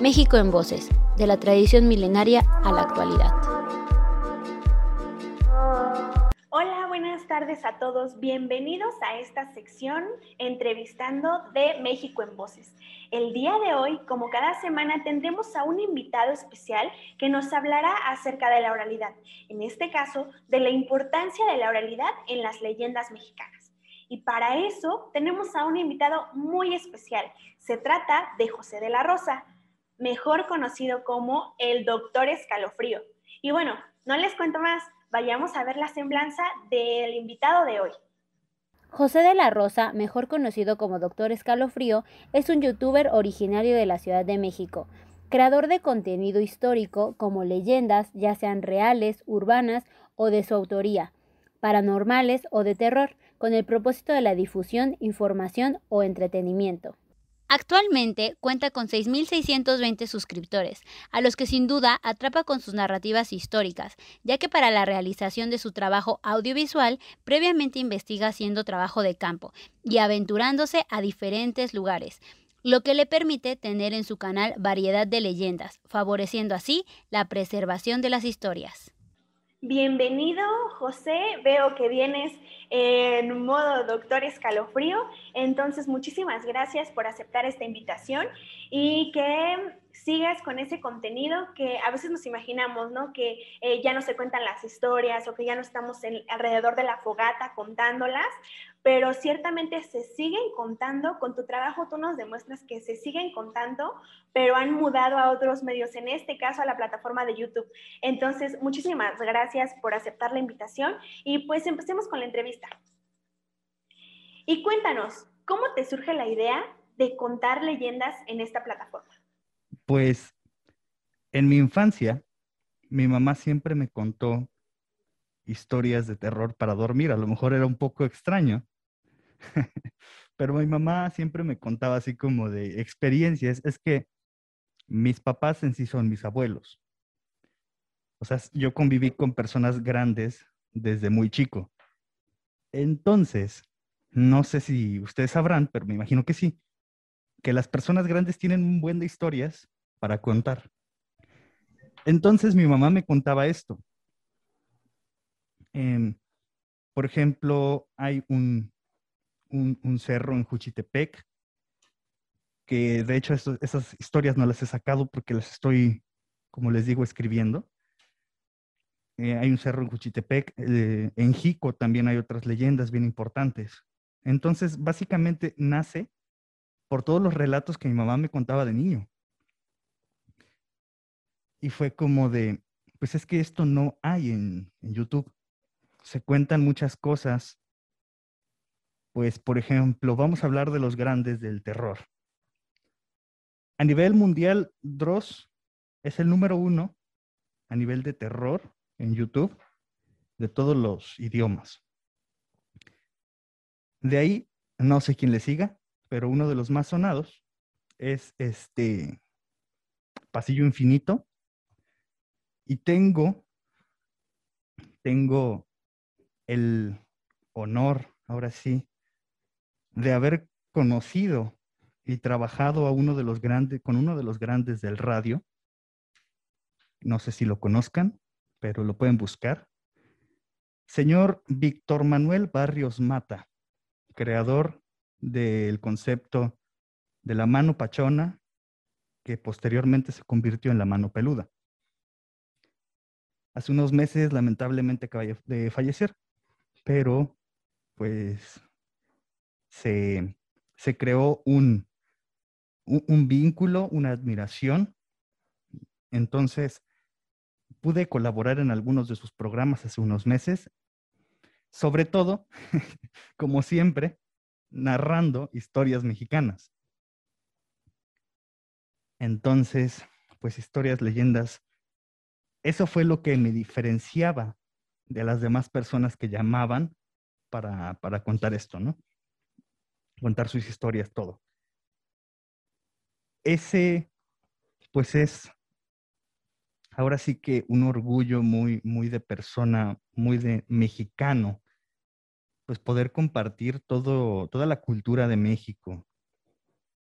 México en Voces, de la tradición milenaria a la actualidad. Hola, buenas tardes a todos. Bienvenidos a esta sección entrevistando de México en Voces. El día de hoy, como cada semana, tendremos a un invitado especial que nos hablará acerca de la oralidad, en este caso, de la importancia de la oralidad en las leyendas mexicanas. Y para eso tenemos a un invitado muy especial. Se trata de José de la Rosa, mejor conocido como el doctor escalofrío. Y bueno, no les cuento más, vayamos a ver la semblanza del invitado de hoy. José de la Rosa, mejor conocido como Doctor Escalofrío, es un youtuber originario de la Ciudad de México, creador de contenido histórico como leyendas, ya sean reales, urbanas o de su autoría, paranormales o de terror, con el propósito de la difusión, información o entretenimiento. Actualmente cuenta con 6.620 suscriptores, a los que sin duda atrapa con sus narrativas históricas, ya que para la realización de su trabajo audiovisual previamente investiga haciendo trabajo de campo y aventurándose a diferentes lugares, lo que le permite tener en su canal variedad de leyendas, favoreciendo así la preservación de las historias. Bienvenido, José. Veo que vienes en modo doctor escalofrío. Entonces, muchísimas gracias por aceptar esta invitación y que sigas con ese contenido que a veces nos imaginamos, ¿no? Que eh, ya no se cuentan las historias o que ya no estamos alrededor de la fogata contándolas, pero ciertamente se siguen contando. Con tu trabajo tú nos demuestras que se siguen contando, pero han mudado a otros medios, en este caso a la plataforma de YouTube. Entonces, muchísimas gracias por aceptar la invitación y pues empecemos con la entrevista. Y cuéntanos, ¿cómo te surge la idea de contar leyendas en esta plataforma? Pues en mi infancia, mi mamá siempre me contó historias de terror para dormir. A lo mejor era un poco extraño, pero mi mamá siempre me contaba así como de experiencias. Es que mis papás en sí son mis abuelos. O sea, yo conviví con personas grandes desde muy chico. Entonces, no sé si ustedes sabrán, pero me imagino que sí, que las personas grandes tienen un buen de historias para contar. Entonces mi mamá me contaba esto. Em, por ejemplo, hay un, un, cerro en Juchitepec, que de hecho esas historias no las he sacado porque las estoy, como les digo, escribiendo. Eh, hay un cerro en Juchitepec, eh, en Jico también hay otras leyendas bien importantes. Entonces, básicamente nace por todos los relatos que mi mamá me contaba de niño. Y fue como de, pues es que esto no hay en, YouTube. Se cuentan muchas cosas. Pues, por ejemplo, vamos a hablar de los grandes del terror. A nivel mundial, Dross es el número uno a nivel de terror en YouTube de todos los idiomas. De ahí, no sé quién le siga, pero uno de los más sonados es este Pasillo Infinito. Y tengo, tengo el honor, ahora sí, de haber conocido y trabajado a uno de los grandes, con uno de los grandes del radio. No sé si lo conozcan, pero lo pueden buscar. Señor Víctor Manuel Barrios Mata, creador del concepto de la mano pachona, que posteriormente se convirtió en la mano peluda. Hace unos meses lamentablemente acaba de fallecer, pero pues se, creó un, un vínculo, una admiración. Entonces, pude colaborar en algunos de sus programas hace unos meses, sobre todo, como siempre, narrando historias mexicanas. Entonces, pues historias, leyendas, eso fue lo que me diferenciaba de las demás personas que llamaban para, para contar esto, ¿no? Contar sus historias, todo. Ese, pues es, ahora sí que un orgullo muy, muy de persona, muy de mexicano, pues poder compartir todo, toda la cultura de México,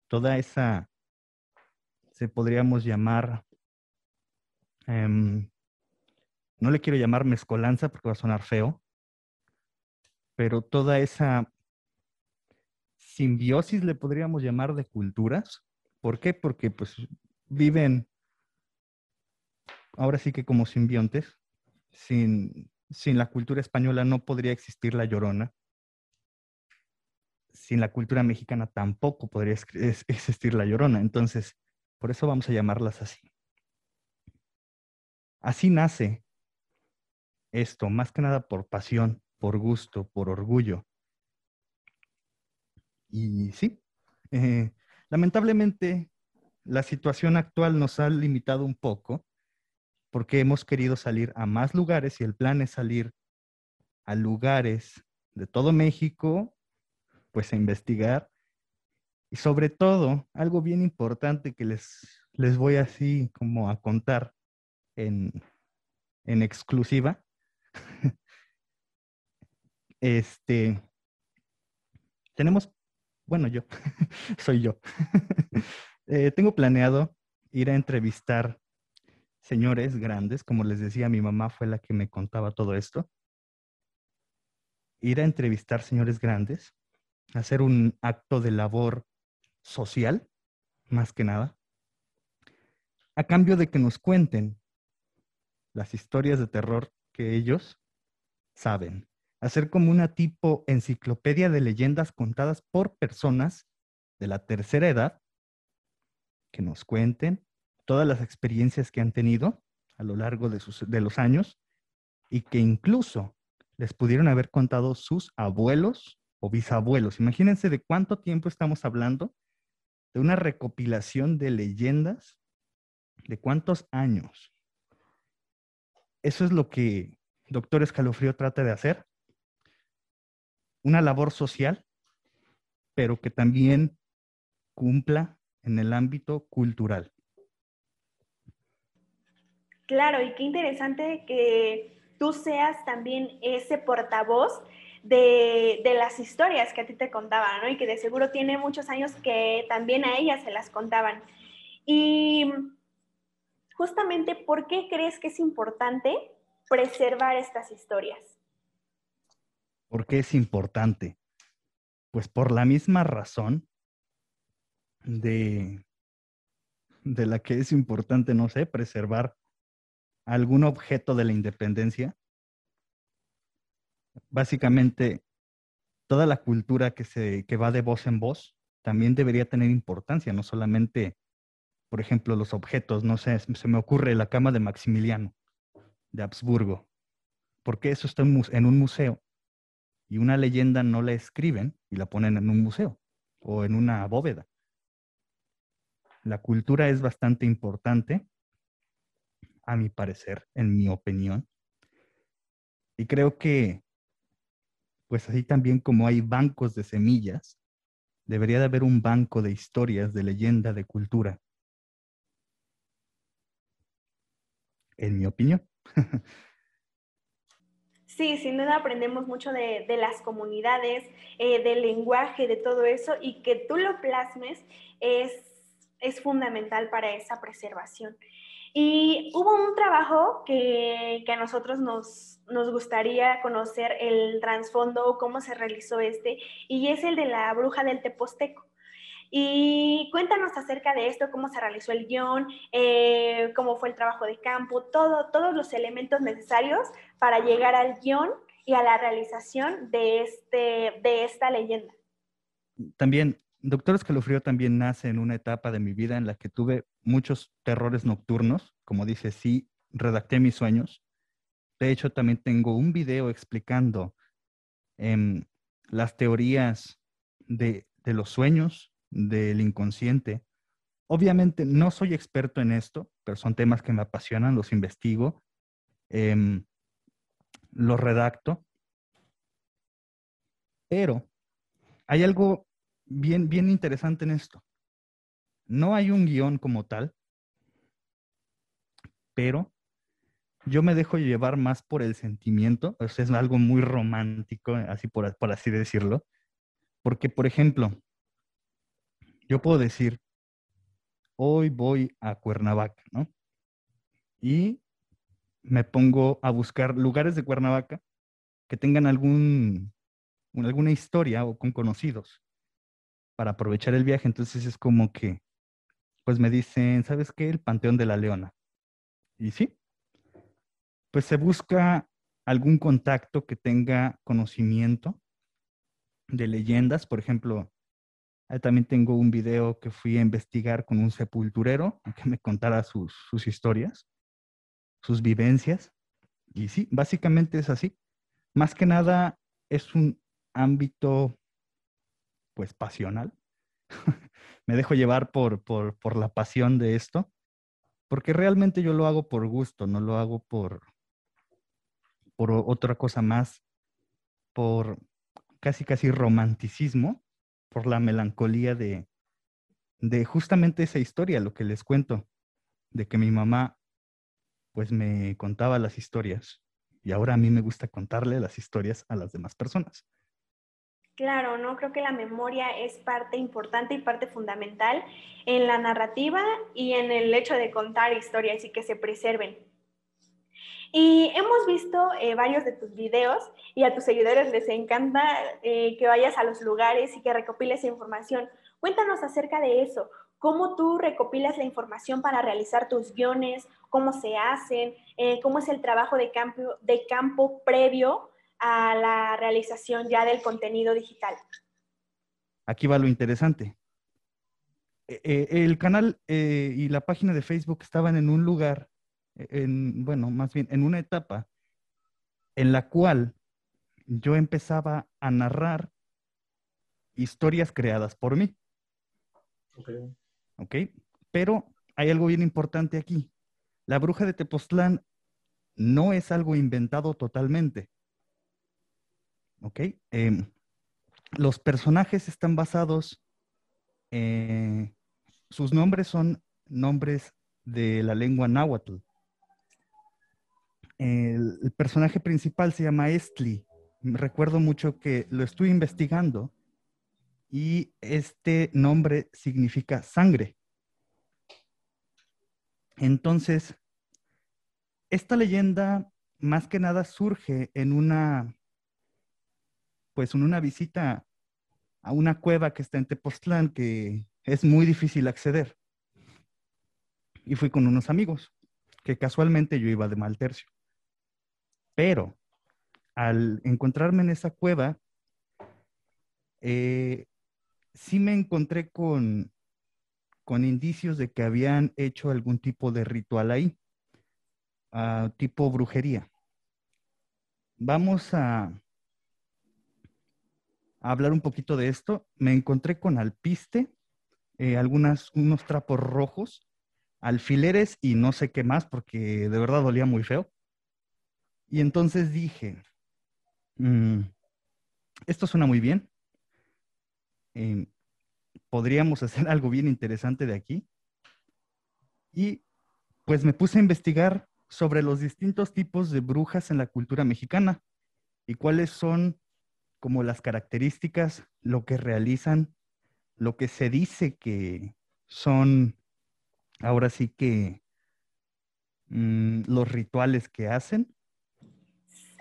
toda esa, se podríamos llamar, em, no le quiero llamar mezcolanza porque va a sonar feo, pero toda esa simbiosis le podríamos llamar de culturas. ¿Por qué? Porque pues viven ahora sí que como simbiontes. Sin, sin la cultura española no podría existir la llorona. Sin la cultura mexicana tampoco podría existir la llorona. Entonces, por eso vamos a llamarlas así. Así nace esto, más que nada por pasión, por gusto, por orgullo. Y sí, eh, lamentablemente la situación actual nos ha limitado un poco porque hemos querido salir a más lugares y el plan es salir a lugares de todo México, pues a investigar. Y sobre todo, algo bien importante que les, les voy así como a contar en, en exclusiva. este, tenemos, bueno, yo, soy yo. Eh, tengo planeado ir a entrevistar señores grandes, como les decía, mi mamá fue la que me contaba todo esto. Ir a entrevistar señores grandes, hacer un acto de labor social, más que nada, a cambio de que nos cuenten las historias de terror que ellos saben. Hacer como una tipo enciclopedia de leyendas contadas por personas de la tercera edad que nos cuenten todas las experiencias que han tenido a lo largo de, sus, de los años y que incluso les pudieron haber contado sus abuelos o bisabuelos. Imagínense de cuánto tiempo estamos hablando de una recopilación de leyendas, de cuántos años. Eso es lo que doctor Escalofrío trata de hacer. Una labor social, pero que también cumpla en el ámbito cultural. Claro, y qué interesante que tú seas también ese portavoz de, las historias que a ti te contaban, ¿no? Y que de seguro tiene muchos años que también a ellas se las contaban. Y justamente, ¿por qué crees que es importante preservar estas historias? ¿Por qué es importante? Pues por la misma razón de, de la que es importante, no sé, preservar algún objeto de la independencia. Básicamente, toda la cultura que, se, que va de voz en voz también debería tener importancia, no solamente, por ejemplo, los objetos, no sé, se me ocurre la cama de Maximiliano de Habsburgo, porque eso está en un museo y una leyenda no la escriben y la ponen en un museo o en una bóveda. La cultura es bastante importante a mi parecer, en mi opinión. Y creo que, pues así también como hay bancos de semillas, debería de haber un banco de historias, de leyenda, de cultura. En mi opinión. Sí, sin duda aprendemos mucho de, las comunidades, eh, del lenguaje, de todo eso, y que tú lo plasmes es, es fundamental para esa preservación. Y hubo un trabajo que, a nosotros nos, nos, gustaría conocer el trasfondo, cómo se realizó este, y es el de la bruja del Teposteco. Y cuéntanos acerca de esto, cómo se realizó el guion, eh, cómo fue el trabajo de campo, todo, todos los elementos necesarios para llegar al guion y a la realización de, este, de esta leyenda. También Doctor Escalofrío también nace en una etapa de mi vida en la que tuve muchos terrores nocturnos. Como dice, sí, redacté mis sueños. De hecho, también tengo un video explicando em, las teorías de, los sueños, del inconsciente. Obviamente no soy experto en esto, pero son temas que me apasionan, los investigo, em, los redacto. Pero hay algo bien, bien interesante en esto. No hay un guion como tal, pero yo me dejo llevar más por el sentimiento, o es algo muy romántico, así por así decirlo, porque, por ejemplo, yo puedo decir, hoy voy a Cuernavaca, ¿no? Y me pongo a buscar lugares de Cuernavaca que tengan algún, alguna historia o con conocidos para aprovechar el viaje. Entonces es como que, pues me dicen, ¿sabes qué? El Panteón de la Leona. Y sí, pues se busca algún contacto que tenga conocimiento de leyendas. Por ejemplo, también tengo un video que fui a investigar con un sepulturero que me contara sus, sus historias, sus vivencias. Y sí, básicamente es así. Más que nada es un ámbito pues pasional. Me dejo llevar por, por, la pasión de esto, porque realmente yo lo hago por gusto, no lo hago por, por otra cosa más, por casi casi romanticismo, por la melancolía de, de justamente esa historia, lo que les cuento, de que mi mamá pues me contaba las historias y ahora a mí me gusta contarle las historias a las demás personas. Claro, ¿no? Creo que la memoria es parte importante y parte fundamental en la narrativa y en el hecho de contar historias y que se preserven. Y hemos visto eh, varios de tus videos y a tus seguidores les encanta eh, que vayas a los lugares y que recopiles información. Cuéntanos acerca de eso cómo tú recopilas la información para realizar tus guiones, cómo se hacen, eh, cómo es el trabajo de campo, de campo previo a la realización ya del contenido digital. Aquí va lo interesante. El canal y la página de Facebook estaban en un lugar, en, bueno, más bien en una etapa en la cual yo empezaba a narrar historias creadas por mí. Okay. ¿ok? Pero hay algo bien importante aquí. La bruja de Tepoztlán no es algo inventado totalmente, ¿ok? Em, los personajes están basados, eh, sus nombres son nombres de la lengua náhuatl. El, personaje principal se llama Estli. Recuerdo mucho que lo estuve investigando y este nombre significa sangre. Entonces, esta leyenda más que nada surge en una, pues en una visita a una cueva que está en Tepoztlán que es muy difícil acceder. Y fui con unos amigos, que casualmente yo iba de mal tercio. Pero al encontrarme en esa cueva, eh, sí me encontré con, con indicios de que habían hecho algún tipo de ritual ahí, ah, tipo brujería. Vamos a, hablar un poquito de esto. Me encontré con alpiste, eh, algunas, unos trapos rojos, alfileres y no sé qué más, porque de verdad dolía muy feo. Y entonces dije, mm, esto suena muy bien, Em, podríamos hacer algo bien interesante de aquí. Y pues me puse a investigar sobre los distintos tipos de brujas en la cultura mexicana y cuáles son como las características, lo que realizan, lo que se dice que son, ahora sí que mm, los rituales que hacen.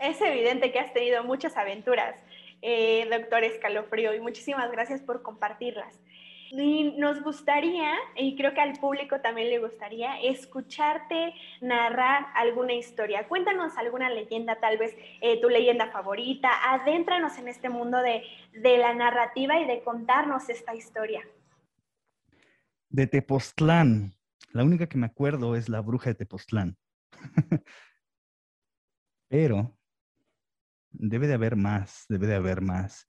Es evidente que has tenido muchas aventuras eh, doctor Escalofrío, y muchísimas gracias por compartirlas. Y nos gustaría, y creo que al público también le gustaría, escucharte narrar alguna historia. Cuéntanos alguna leyenda, tal vez eh, tu leyenda favorita. Adéntranos en este mundo de, de la narrativa y de contarnos esta historia. De Tepoztlán. La única que me acuerdo es la bruja de Tepoztlán. Pero Debe de haber más, debe de haber más.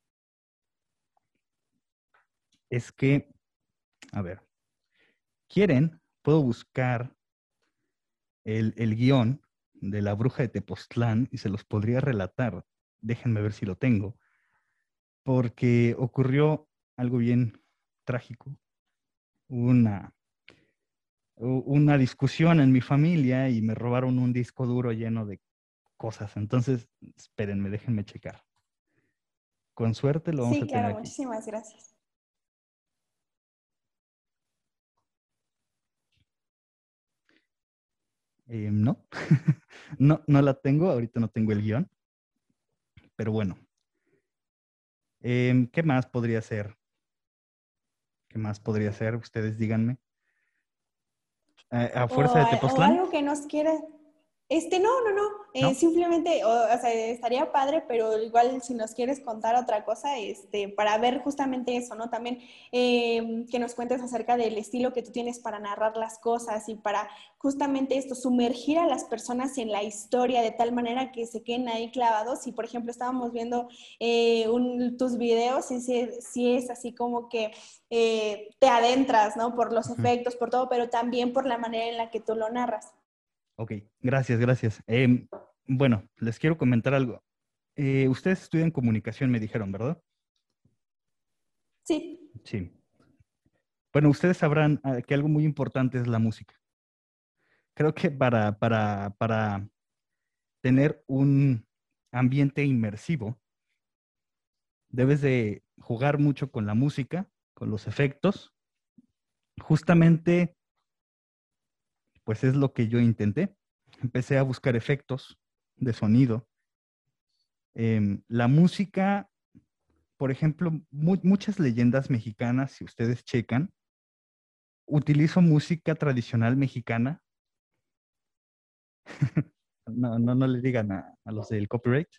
Es que, a ver, quieren, puedo buscar el, el guion de la bruja de Tepoztlán y se los podría relatar. Déjenme ver si lo tengo. Porque ocurrió algo bien trágico. Una, una discusión en mi familia y me robaron un disco duro lleno de cosas. Entonces, espérenme, déjenme checar. Con suerte lo vamos a tener. Sí, claro, muchísimas gracias. Eh, no. no, no la tengo, ahorita no tengo el guion. Pero bueno. Em, ¿Qué más podría ser? ¿Qué más podría ser? Ustedes díganme. ¿A, fuerza de Tepoztlán? algo que nos quiera este, no, no, no. Eh, simplemente, o, sea, estaría padre, pero igual si nos quieres contar otra cosa, este, para ver justamente eso, ¿no? También em, que nos cuentes acerca del estilo que tú tienes para narrar las cosas y para justamente esto, sumergir a las personas en la historia de tal manera que se queden ahí clavados. Y, por ejemplo, estábamos viendo eh, tus videos y si, es así como que eh, te adentras, ¿no? Por los efectos, por todo, pero también por la manera en la que tú lo narras. Ok, gracias, gracias. Em, bueno, les quiero comentar algo. Eh, ustedes estudian comunicación, me dijeron, ¿verdad? Sí. Sí. Bueno, ustedes sabrán ah, que algo muy importante es la música. Creo que para, para, para tener un ambiente inmersivo, debes de jugar mucho con la música, con los efectos. Justamente pues es lo que yo intenté. Empecé a buscar efectos de sonido. Em, la música, por ejemplo, muchas leyendas mexicanas, si ustedes checan, utilizo música tradicional mexicana. no, no, no le digan a, los del copyright.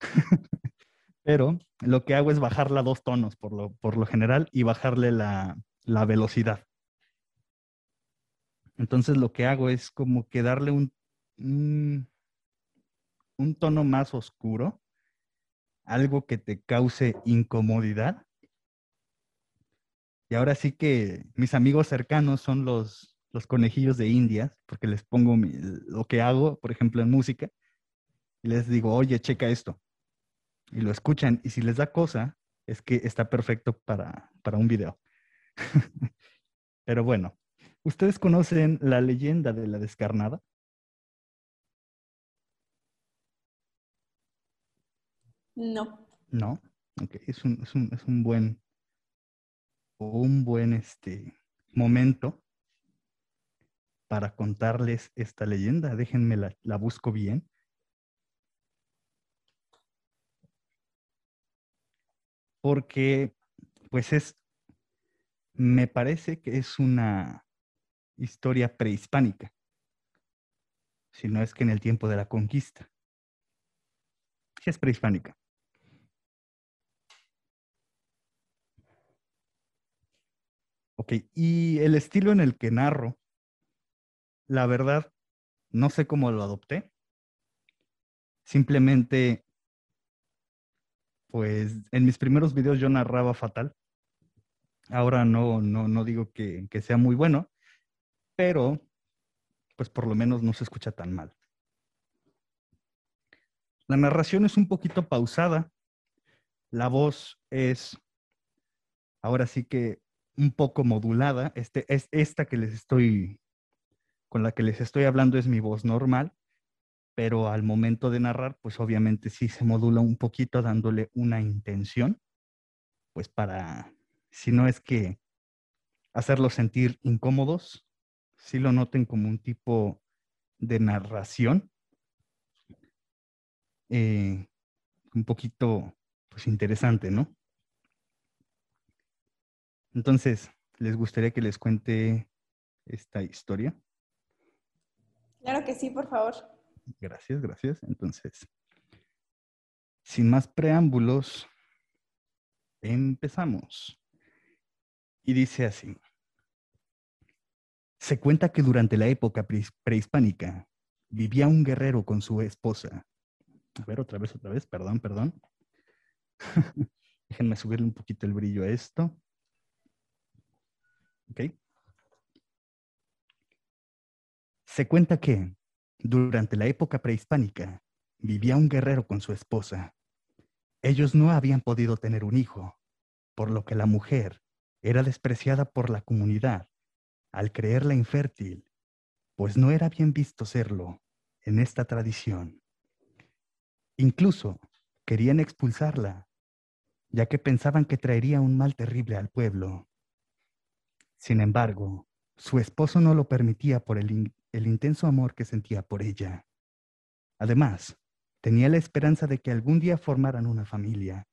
Pero lo que hago es bajarla dos tonos por lo, por lo general y bajarle la velocidad. Entonces lo que hago es como que darle un, un, tono más oscuro, algo que te cause incomodidad. Y ahora sí que mis amigos cercanos son los, los conejillos de Indias, porque les pongo lo que hago, por ejemplo, en música, y les digo, oye, checa esto. Y lo escuchan, y si les da cosa, es que está perfecto para, para un video. Pero bueno, ¿Ustedes conocen la leyenda de la descarnada? No. No. Ok, es un, es un, es un buen, un buen este, momento para contarles esta leyenda. Déjenme la, la busco bien. Porque, pues es, me parece que es una, historia prehispánica, si no es que en el tiempo de la conquista. Sí es prehispánica. Ok, y el estilo en el que narro, la verdad, no sé cómo lo adopté. Simplemente, pues en mis primeros videos yo narraba fatal. Ahora no, no, no digo que, que sea muy bueno, pero pues por lo menos no se escucha tan mal. La narración es un poquito pausada. La voz es ahora sí que un poco modulada. Este, es esta que les estoy, con la que les estoy hablando es mi voz normal, pero al momento de narrar, pues obviamente sí se modula un poquito dándole una intención, pues para, si no es que hacerlos sentir incómodos, si lo noten como un tipo de narración. Eh, un poquito, pues interesante, ¿no? Entonces, ¿les gustaría que les cuente esta historia? Claro que sí, por favor. Gracias, gracias. Entonces, sin más preámbulos, empezamos. Y dice así. Se cuenta que durante la época prehispánica vivía un guerrero con su esposa. A ver, otra vez, otra vez, perdón, perdón. Déjenme subirle un poquito el brillo a esto. Se cuenta que durante la época prehispánica vivía un guerrero con su esposa. Ellos no habían podido tener un hijo, por lo que la mujer era despreciada por la comunidad al creerla infértil, pues no era bien visto serlo en esta tradición. Incluso querían expulsarla, ya que pensaban que traería un mal terrible al pueblo. Sin embargo, su esposo no lo permitía por el, el intenso amor que sentía por ella. Además, tenía la esperanza de que algún día formaran una familia.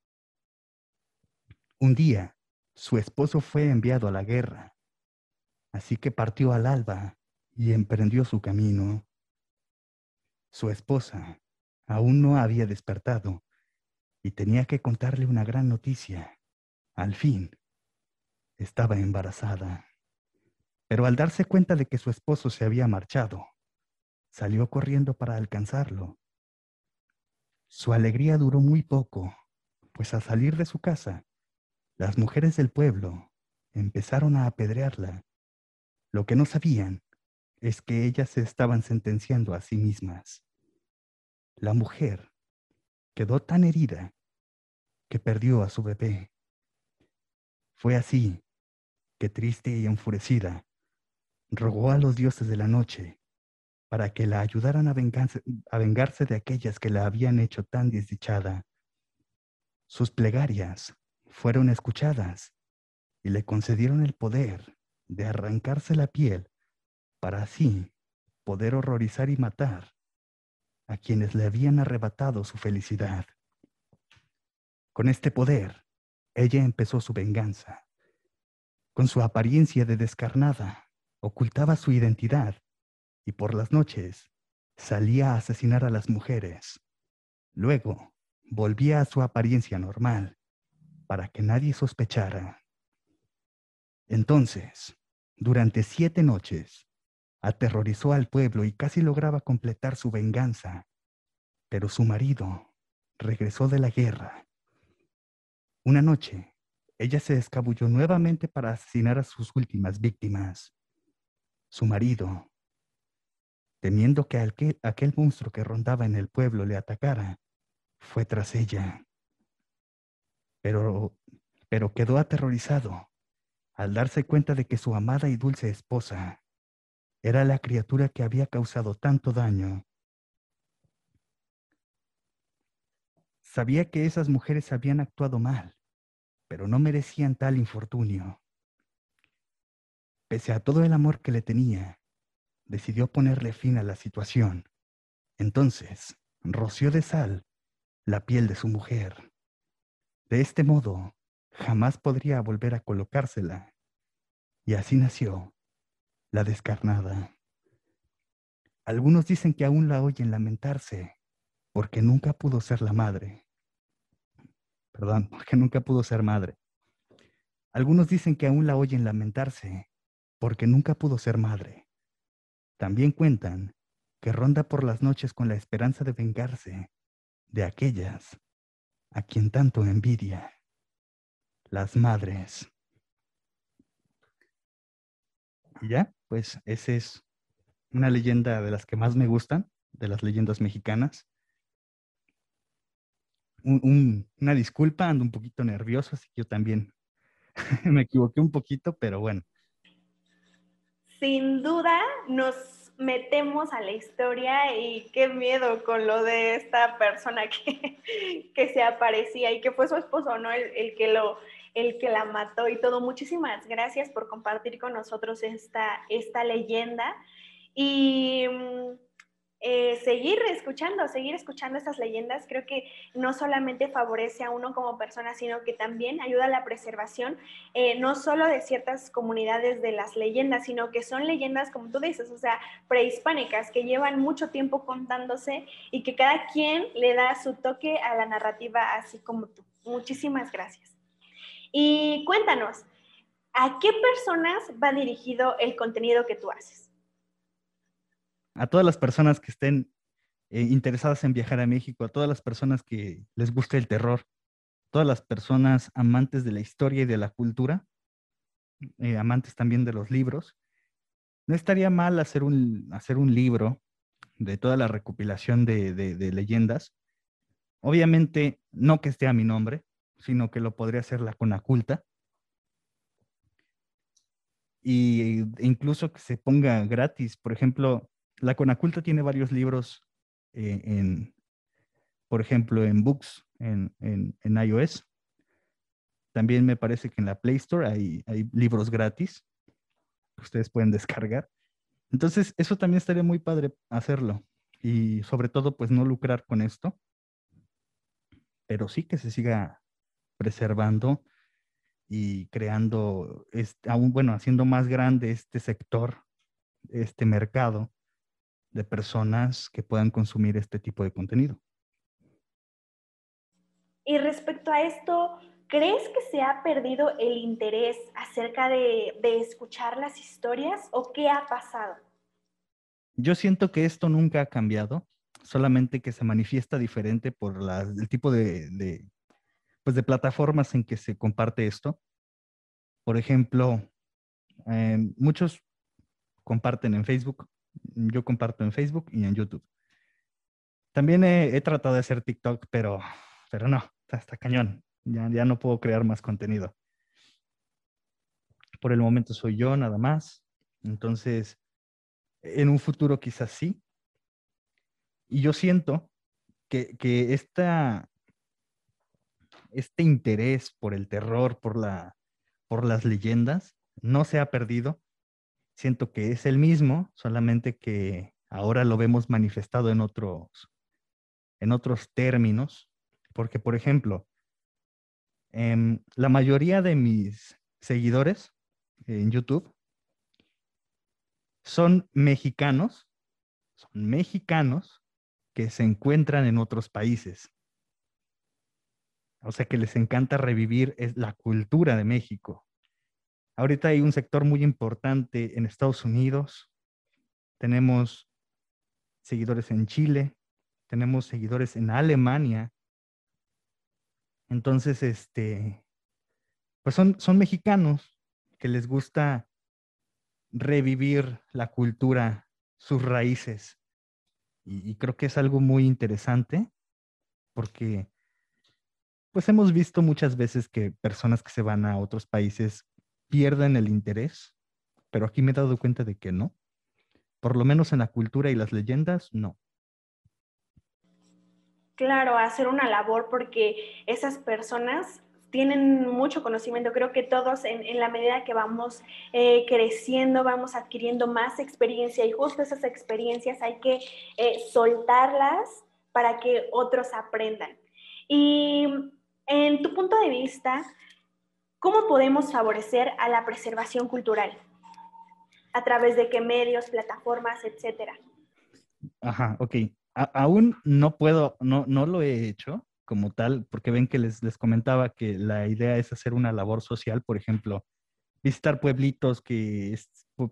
Un día, su esposo fue enviado a la guerra, así que partió al alba y emprendió su camino. Su esposa aún no había despertado y tenía que contarle una gran noticia. Al fin, estaba embarazada. Pero al darse cuenta de que su esposo se había marchado, salió corriendo para alcanzarlo. Su alegría duró muy poco, pues al salir de su casa, las mujeres del pueblo empezaron a apedrearla. Lo que no sabían es que ellas se estaban sentenciando a sí mismas. La mujer quedó tan herida que perdió a su bebé. Fue así que triste y enfurecida, rogó a los dioses de la noche para que la ayudaran a a vengarse de aquellas que la habían hecho tan desdichada. Sus plegarias fueron escuchadas y le concedieron el poder de arrancarse la piel para así poder horrorizar y matar a quienes le habían arrebatado su felicidad. Con este poder, ella empezó su venganza. Con su apariencia de descarnada, ocultaba su identidad y por las noches salía a asesinar a las mujeres. Luego volvía a su apariencia normal para que nadie sospechara. Entonces, durante siete noches, aterrorizó al pueblo y casi lograba completar su venganza, pero su marido regresó de la guerra. Una noche, ella se escabulló nuevamente para asesinar a sus últimas víctimas. Su marido, temiendo que aquel, aquel monstruo que rondaba en el pueblo le atacara, fue tras ella. Pero, pero quedó aterrorizado al darse cuenta de que su amada y dulce esposa era la criatura que había causado tanto daño. Sabía que esas mujeres habían actuado mal, pero no merecían tal infortunio. Pese a todo el amor que le tenía, decidió ponerle fin a la situación. Entonces, roció de sal la piel de su mujer. De este modo, jamás podría volver a colocársela. Y así nació la descarnada. Algunos dicen que aún la oyen lamentarse porque nunca pudo ser la madre. Perdón, porque nunca pudo ser madre. Algunos dicen que aún la oyen lamentarse porque nunca pudo ser madre. También cuentan que ronda por las noches con la esperanza de vengarse de aquellas a quien tanto envidia, las madres. Y ya, pues esa es una leyenda de las que más me gustan, de las leyendas mexicanas. una disculpa, ando un poquito nervioso, así que yo también me equivoqué un poquito, pero bueno. Sin duda nos metemos a la historia y qué miedo con lo de esta persona que, que se aparecía y que fue su esposo, ¿no? el que lo el que la mató y todo. Muchísimas gracias por compartir con nosotros esta, esta leyenda y mm, eh, seguir escuchando, seguir escuchando estas leyendas. Creo que no solamente favorece a uno como persona, sino que también ayuda a la preservación, eh, no solo de ciertas comunidades de las leyendas, sino que son leyendas, como tú dices, o sea, prehispánicas, que llevan mucho tiempo contándose y que cada quien le da su toque a la narrativa, así como tú. Muchísimas gracias. Y cuéntanos, ¿a qué personas va dirigido el contenido que tú haces? A todas las personas que estén eh, interesadas en viajar a México, a todas las personas que les guste el terror, todas las personas amantes de la historia y de la cultura, eh, amantes también de los libros. No estaría mal hacer un, hacer un libro de toda la recopilación de, de leyendas. Obviamente, no que esté a mi nombre, sino que lo podría hacer la Conaculta. Y e incluso que se ponga gratis. Por ejemplo, la Conaculta tiene varios libros eh, en, por ejemplo, en Books, en, en, iOS. También me parece que en la Play Store hay, hay libros gratis que ustedes pueden descargar. Entonces, eso también estaría muy padre hacerlo. Y sobre todo, pues no lucrar con esto, pero sí que se siga preservando y creando, este, aún, bueno, haciendo más grande este sector, este mercado de personas que puedan consumir este tipo de contenido. Y respecto a esto, ¿crees que se ha perdido el interés acerca de, escuchar las historias o qué ha pasado? Yo siento que esto nunca ha cambiado, solamente que se manifiesta diferente por el tipo de, pues de plataformas en que se comparte esto. Por ejemplo, muchos comparten en Facebook, yo comparto en Facebook y en YouTube. También he, he tratado de hacer TikTok, pero, pero no, está, cañón. Ya, ya no puedo crear más contenido. Por el momento soy yo nada más. Entonces, en un futuro quizás sí. Y yo siento que, que esta, este interés por el terror, por, la, por las leyendas, no se ha perdido. Siento que es el mismo, solamente que ahora lo vemos manifestado en otros, en otros términos porque, por ejemplo, em, la mayoría de mis seguidores en YouTube son mexicanos, son mexicanos que se encuentran en otros países. O sea que les encanta revivir la cultura de México. Ahorita hay un sector muy importante en Estados Unidos. Tenemos seguidores en Chile, tenemos seguidores en Alemania, entonces, este, pues son, son mexicanos que les gusta revivir la cultura, sus raíces. Y, creo que es algo muy interesante porque pues hemos visto muchas veces que personas que se van a otros países pierden el interés, pero aquí me he dado cuenta de que no. Por lo menos en la cultura y las leyendas, no claro, hacer una labor porque esas personas tienen mucho conocimiento. Creo que todos en, la medida que vamos eh, creciendo, vamos adquiriendo más experiencia y justo esas experiencias hay que eh, soltarlas para que otros aprendan. Y en tu punto de vista, ¿cómo podemos favorecer a la preservación cultural? ¿A través de qué medios, plataformas, etcétera? Ajá, ok aún no puedo, no, no lo he hecho como tal, porque ven que les, les comentaba que la idea es hacer una labor social, por ejemplo, visitar pueblitos que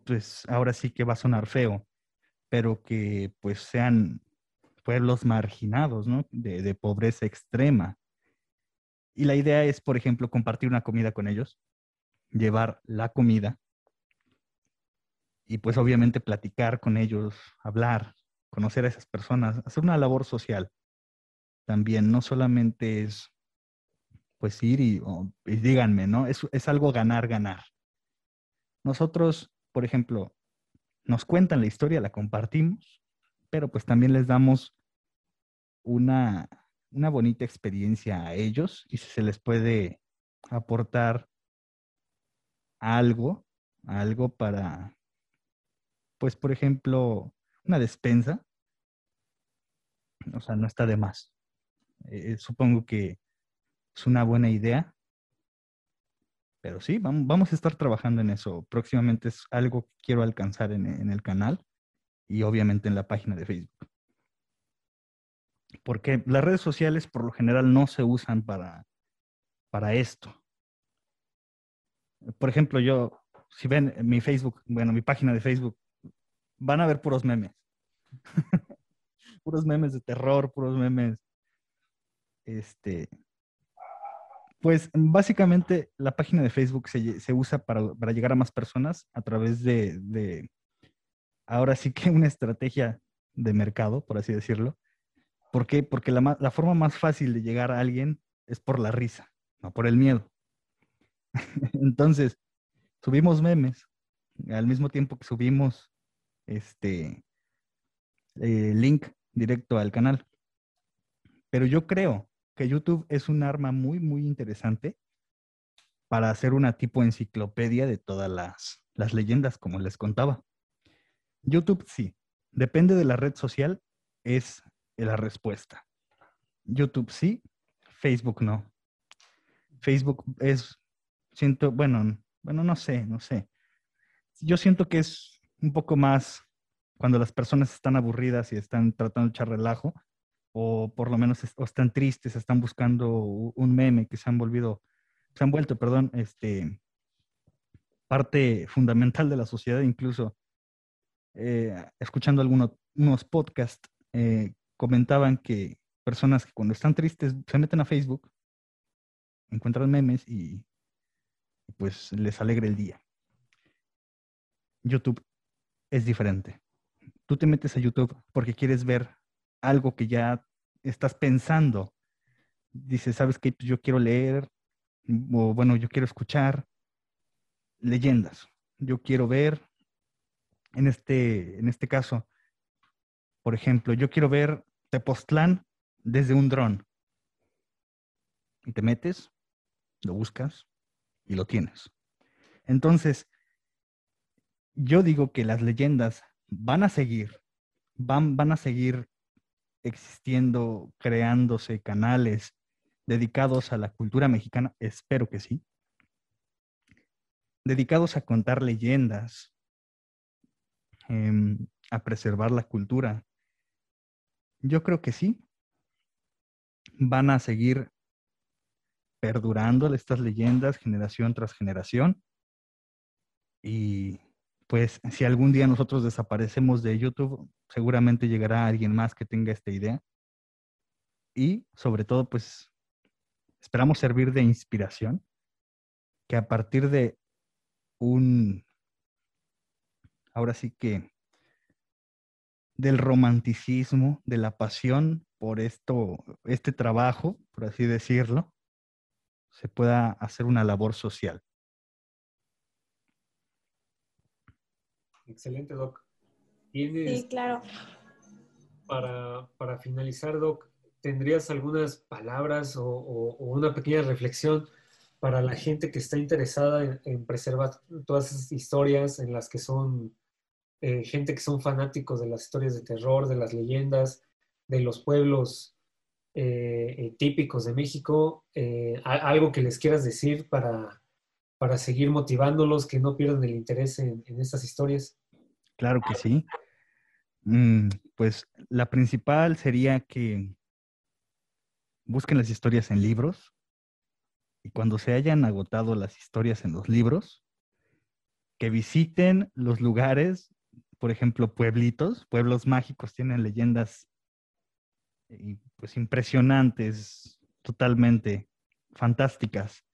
pues ahora sí que va a sonar feo, pero que pues sean pueblos marginados, ¿no? De, pobreza extrema. Y la idea es, por ejemplo, compartir una comida con ellos, llevar la comida y pues obviamente platicar con ellos, hablar, conocer a esas personas, hacer una labor social también, no solamente es pues ir y, díganme, ¿no? Es, es algo ganar, ganar. Nosotros, por ejemplo, nos cuentan la historia, la compartimos, pero pues también les damos una, una bonita experiencia a ellos y si se les puede aportar algo, algo para, pues por ejemplo, una despensa, o sea, no está de más. Eh, supongo que es una buena idea, pero sí, vamos, a estar trabajando en eso. Próximamente es algo que quiero alcanzar en, el canal y obviamente en la página de Facebook. Porque las redes sociales por lo general no se usan para, para esto. Por ejemplo, yo, si ven mi Facebook, bueno, mi página de Facebook, van a ver puros memes. puros memes de terror, puros memes. Este. Pues básicamente la página de Facebook se, usa para, llegar a más personas a través de, ahora sí que una estrategia de mercado, por así decirlo. ¿Por qué? Porque la, forma más fácil de llegar a alguien es por la risa, no por el miedo. Entonces, subimos memes al mismo tiempo que subimos este eh, link directo al canal. Pero yo creo que YouTube es un arma muy, muy interesante para hacer una tipo enciclopedia de todas las, las leyendas, como les contaba. YouTube sí. Depende de la red social, es la respuesta. YouTube sí, Facebook no. Facebook es, siento, bueno, bueno, no sé, no sé. Yo siento que es un poco más cuando las personas están aburridas y están tratando de echar relajo, o por lo menos están tristes, están buscando un meme que se han volvido, se han vuelto, perdón, este, parte fundamental de la sociedad, incluso eh, escuchando algunos unos podcasts, eh, comentaban que personas que cuando están tristes se meten a Facebook, encuentran memes y pues les alegra el día. YouTube es diferente. Tú te metes a YouTube porque quieres ver algo que ya estás pensando. Dices, ¿sabes qué? Yo quiero leer, o bueno, yo quiero escuchar leyendas. Yo quiero ver, en este, en este caso, por ejemplo, yo quiero ver Tepoztlán desde un dron. Y te metes, lo buscas y lo tienes. Entonces, yo digo que las leyendas van a seguir, van, van a seguir existiendo, creándose canales dedicados a la cultura mexicana, espero que sí, dedicados a contar leyendas, em, a preservar la cultura. Yo creo que sí, van a seguir perdurando estas leyendas generación tras generación. Y pues si algún día nosotros desaparecemos de YouTube, seguramente llegará alguien más que tenga esta idea. Y sobre todo, pues esperamos servir de inspiración, que a partir de un, ahora sí que, del romanticismo, de la pasión por esto, este trabajo, por así decirlo, se pueda hacer una labor social. Excelente, Doc. sí, claro. Para, para, finalizar, Doc, ¿tendrías algunas palabras o, una pequeña reflexión para la gente que está interesada en, preservar todas esas historias en las que son eh, gente que son fanáticos de las historias de terror, de las leyendas, de los pueblos eh, eh, típicos de México, algo que les quieras decir para, para seguir motivándolos, que no pierdan el interés en, estas historias. Claro que sí. Mm, pues la principal sería que busquen las historias en libros y cuando se hayan agotado las historias en los libros, que visiten los lugares, por ejemplo, pueblitos, pueblos mágicos tienen leyendas pues impresionantes, totalmente fantásticas,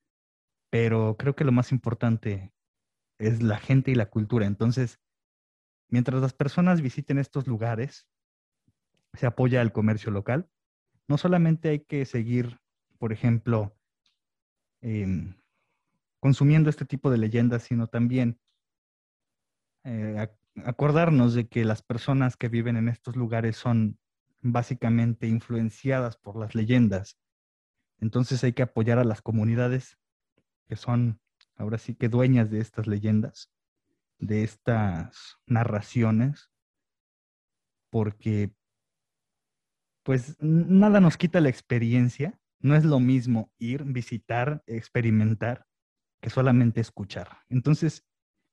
pero creo que lo más importante es la gente y la cultura. Entonces, mientras las personas visiten estos lugares, se apoya al comercio local. No solamente hay que seguir, por ejemplo, em, consumiendo este tipo de leyendas, sino también eh, acordarnos de que las personas que viven en estos lugares son básicamente influenciadas por las leyendas. Entonces hay que apoyar a las comunidades que son ahora sí que dueñas de estas leyendas, de estas narraciones, porque pues nada nos quita la experiencia, no es lo mismo ir, visitar, experimentar, que solamente escuchar. Entonces,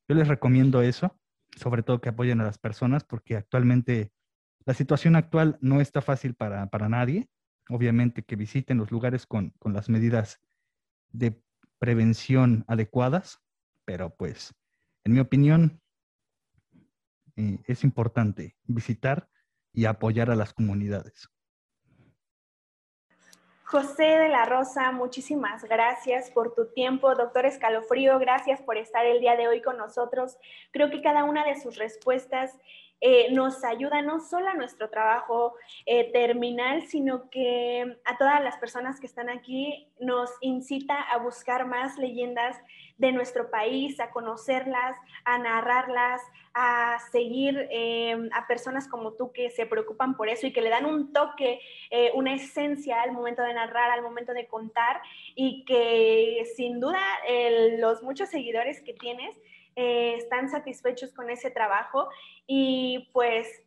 yo les recomiendo eso, sobre todo que apoyen a las personas, porque actualmente la situación actual no está fácil para, nadie. Obviamente que visiten los lugares con, las medidas de prevención adecuadas, pero pues, en mi opinión, eh, es importante visitar y apoyar a las comunidades. José de la Rosa, muchísimas gracias por tu tiempo. Doctor Escalofrío, gracias por estar el día de hoy con nosotros. Creo que cada una de sus respuestas eh, nos ayuda no solo a nuestro trabajo eh, terminal, sino que a todas las personas que están aquí nos incita a buscar más leyendas de nuestro país, a conocerlas, a narrarlas, a seguir eh, a personas como tú que se preocupan por eso y que le dan un toque, una esencia al momento de narrar, al momento de contar y que sin duda los muchos seguidores que tienes eh, están satisfechos con ese trabajo y pues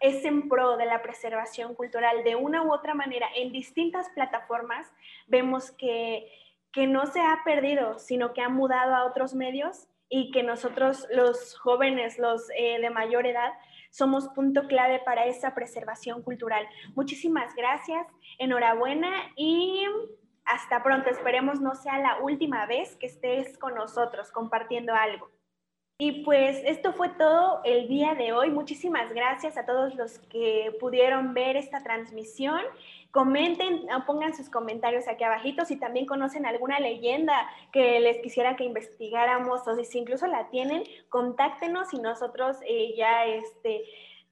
es en pro de la preservación cultural de una u otra manera en distintas plataformas. Vemos que, que no se ha perdido, sino que ha mudado a otros medios y que nosotros los jóvenes, los eh, de mayor edad, somos punto clave para esa preservación cultural. Muchísimas gracias, enhorabuena y hasta pronto. Esperemos no sea la última vez que estés con nosotros compartiendo algo. Y pues esto fue todo el día de hoy. Muchísimas gracias a todos los que pudieron ver esta transmisión. Comenten, pongan sus comentarios aquí abajito si también conocen alguna leyenda que les quisiera que investigáramos o si incluso la tienen, contáctenos y nosotros eh, ya este,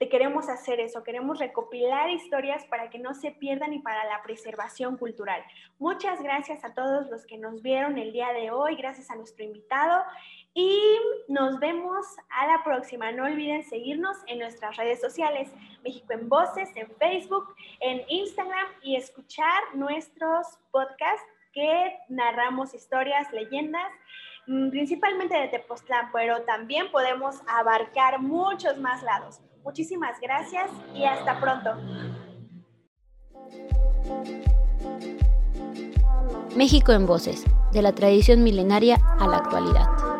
te queremos hacer eso, queremos recopilar historias para que no se pierdan y para la preservación cultural. Muchas gracias a todos los que nos vieron el día de hoy, gracias a nuestro invitado y nos vemos a la próxima. No olviden seguirnos en nuestras redes sociales, México en Voces, en Facebook, en Instagram y escuchar nuestros podcasts que narramos historias, leyendas, mm, principalmente de Tepoztlán, pero también podemos abarcar muchos más lados. Muchísimas gracias y hasta pronto. México en Voces, de la tradición milenaria a la actualidad.